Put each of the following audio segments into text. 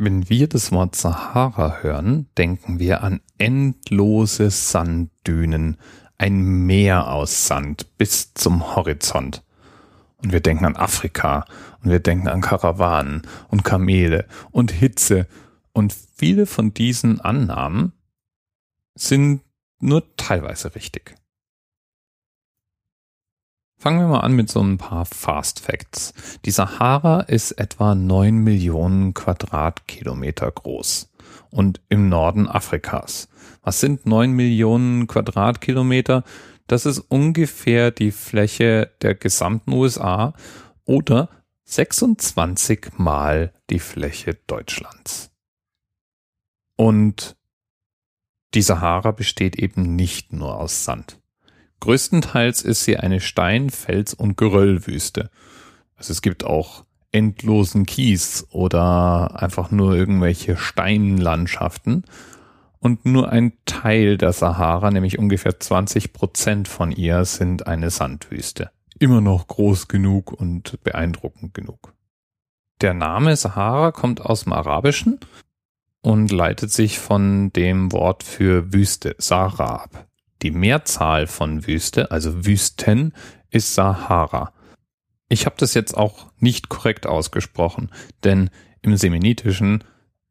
Wenn wir das Wort Sahara hören, denken wir an endlose Sanddünen, ein Meer aus Sand bis zum Horizont. Und wir denken an Afrika und wir denken an Karawanen und Kamele und Hitze und viele von diesen Annahmen sind nur teilweise richtig. Fangen wir mal an mit so ein paar Fast Facts. Die Sahara ist etwa neun Millionen Quadratkilometer groß und im Norden Afrikas. Was sind neun Millionen Quadratkilometer? Das ist ungefähr die Fläche der gesamten USA oder 26 mal die Fläche Deutschlands. Und die Sahara besteht eben nicht nur aus Sand. Größtenteils ist sie eine Stein-, Fels- und Geröllwüste. Also es gibt auch endlosen Kies oder einfach nur irgendwelche Steinlandschaften. Und nur ein Teil der Sahara, nämlich ungefähr 20 Prozent von ihr, sind eine Sandwüste. Immer noch groß genug und beeindruckend genug. Der Name Sahara kommt aus dem Arabischen und leitet sich von dem Wort für Wüste, Sahara, ab. Die Mehrzahl von Wüste, also Wüsten, ist Sahara. Ich habe das jetzt auch nicht korrekt ausgesprochen, denn im Semenitischen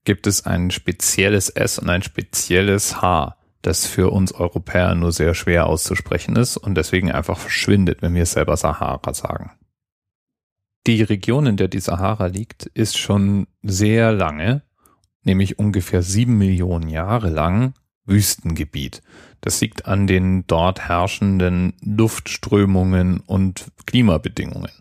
gibt es ein spezielles S und ein spezielles H, das für uns Europäer nur sehr schwer auszusprechen ist und deswegen einfach verschwindet, wenn wir selber Sahara sagen. Die Region, in der die Sahara liegt, ist schon sehr lange, nämlich ungefähr sieben Millionen Jahre lang, Wüstengebiet. Das liegt an den dort herrschenden Luftströmungen und Klimabedingungen.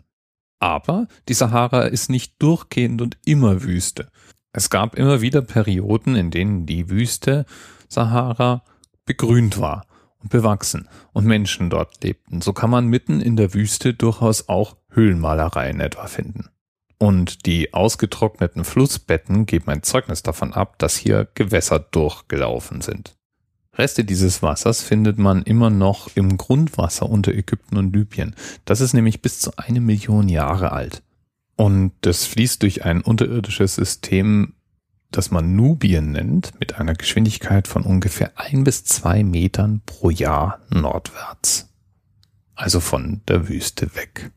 Aber die Sahara ist nicht durchgehend und immer Wüste. Es gab immer wieder Perioden, in denen die Wüste Sahara begrünt war und bewachsen und Menschen dort lebten. So kann man mitten in der Wüste durchaus auch Höhlenmalereien etwa finden. Und die ausgetrockneten Flussbetten geben ein Zeugnis davon ab, dass hier Gewässer durchgelaufen sind. Reste dieses Wassers findet man immer noch im Grundwasser unter Ägypten und Libyen. Das ist nämlich bis zu eine Million Jahre alt. Und das fließt durch ein unterirdisches System, das man Nubien nennt, mit einer Geschwindigkeit von ungefähr ein bis zwei Metern pro Jahr nordwärts. Also von der Wüste weg.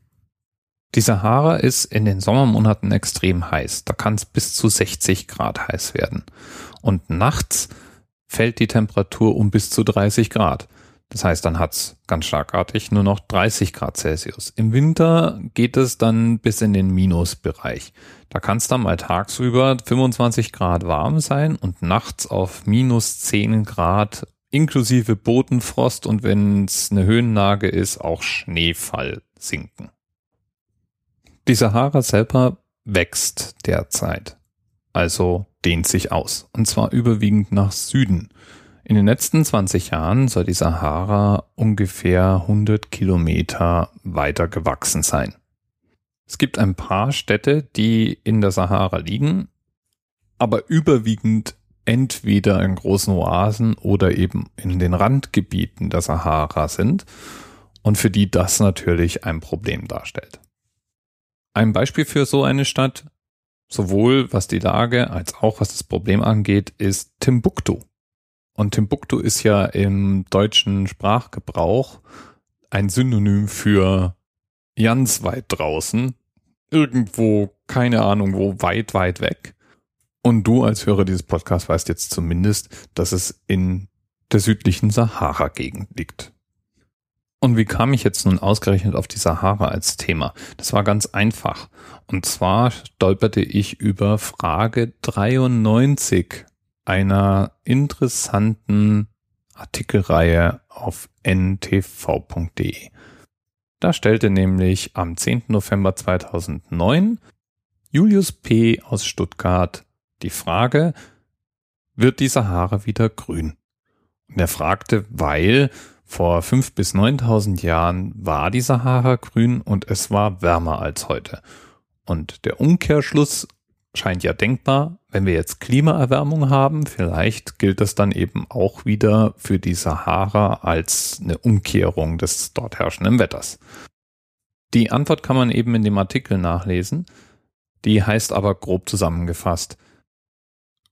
Die Sahara ist in den Sommermonaten extrem heiß. Da kann es bis zu 60 Grad heiß werden. Und nachts fällt die Temperatur um bis zu 30 Grad. Das heißt, dann hat's ganz schlagartig nur noch 30 Grad Celsius. Im Winter geht es dann bis in den Minusbereich. Da kann es dann mal tagsüber 25 Grad warm sein und nachts auf minus 10 Grad inklusive Bodenfrost und wenn es eine Höhenlage ist, auch Schneefall sinken. Die Sahara selber wächst derzeit. Also dehnt sich aus. Und zwar überwiegend nach Süden. In den letzten 20 Jahren soll die Sahara ungefähr 100 Kilometer weiter gewachsen sein. Es gibt ein paar Städte, die in der Sahara liegen, aber überwiegend entweder in großen Oasen oder eben in den Randgebieten der Sahara sind und für die das natürlich ein Problem darstellt. Ein Beispiel für so eine Stadt sowohl was die Lage als auch was das Problem angeht, ist Timbuktu. Und Timbuktu ist ja im deutschen Sprachgebrauch ein Synonym für ganz weit draußen, irgendwo, keine Ahnung wo, weit, weit weg. Und du als Hörer dieses Podcasts weißt jetzt zumindest, dass es in der südlichen Sahara-Gegend liegt. Und wie kam ich jetzt nun ausgerechnet auf die Sahara als Thema? Das war ganz einfach. Und zwar stolperte ich über Frage 93 einer interessanten Artikelreihe auf ntv.de. Da stellte nämlich am 10. November 2009 Julius P. aus Stuttgart die Frage, wird die Sahara wieder grün? Und er fragte, weil vor fünf bis neuntausend Jahren war die Sahara grün und es war wärmer als heute. Und der Umkehrschluss scheint ja denkbar, wenn wir jetzt Klimaerwärmung haben, vielleicht gilt das dann eben auch wieder für die Sahara als eine Umkehrung des dort herrschenden Wetters. Die Antwort kann man eben in dem Artikel nachlesen, die heißt aber grob zusammengefasst,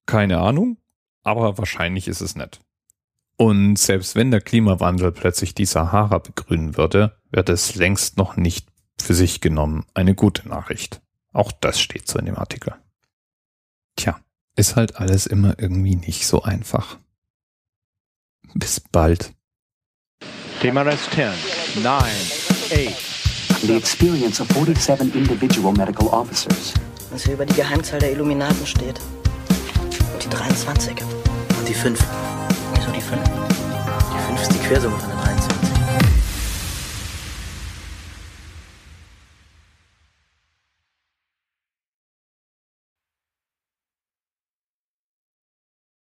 Keine Ahnung, aber wahrscheinlich ist es nett. Und selbst wenn der Klimawandel plötzlich die Sahara begrünen würde, wird es längst noch nicht für sich genommen eine gute Nachricht. Auch das steht so in dem Artikel. Tja, ist halt alles immer irgendwie nicht so einfach. Bis bald. TMRS 10, 9, 8. The experience of 47 individual medical officers. Was hier über die Geheimzahl der Illuminaten steht. Und die 23. Und die 5. Wieso die 5? Die 5 ist die Quersumme von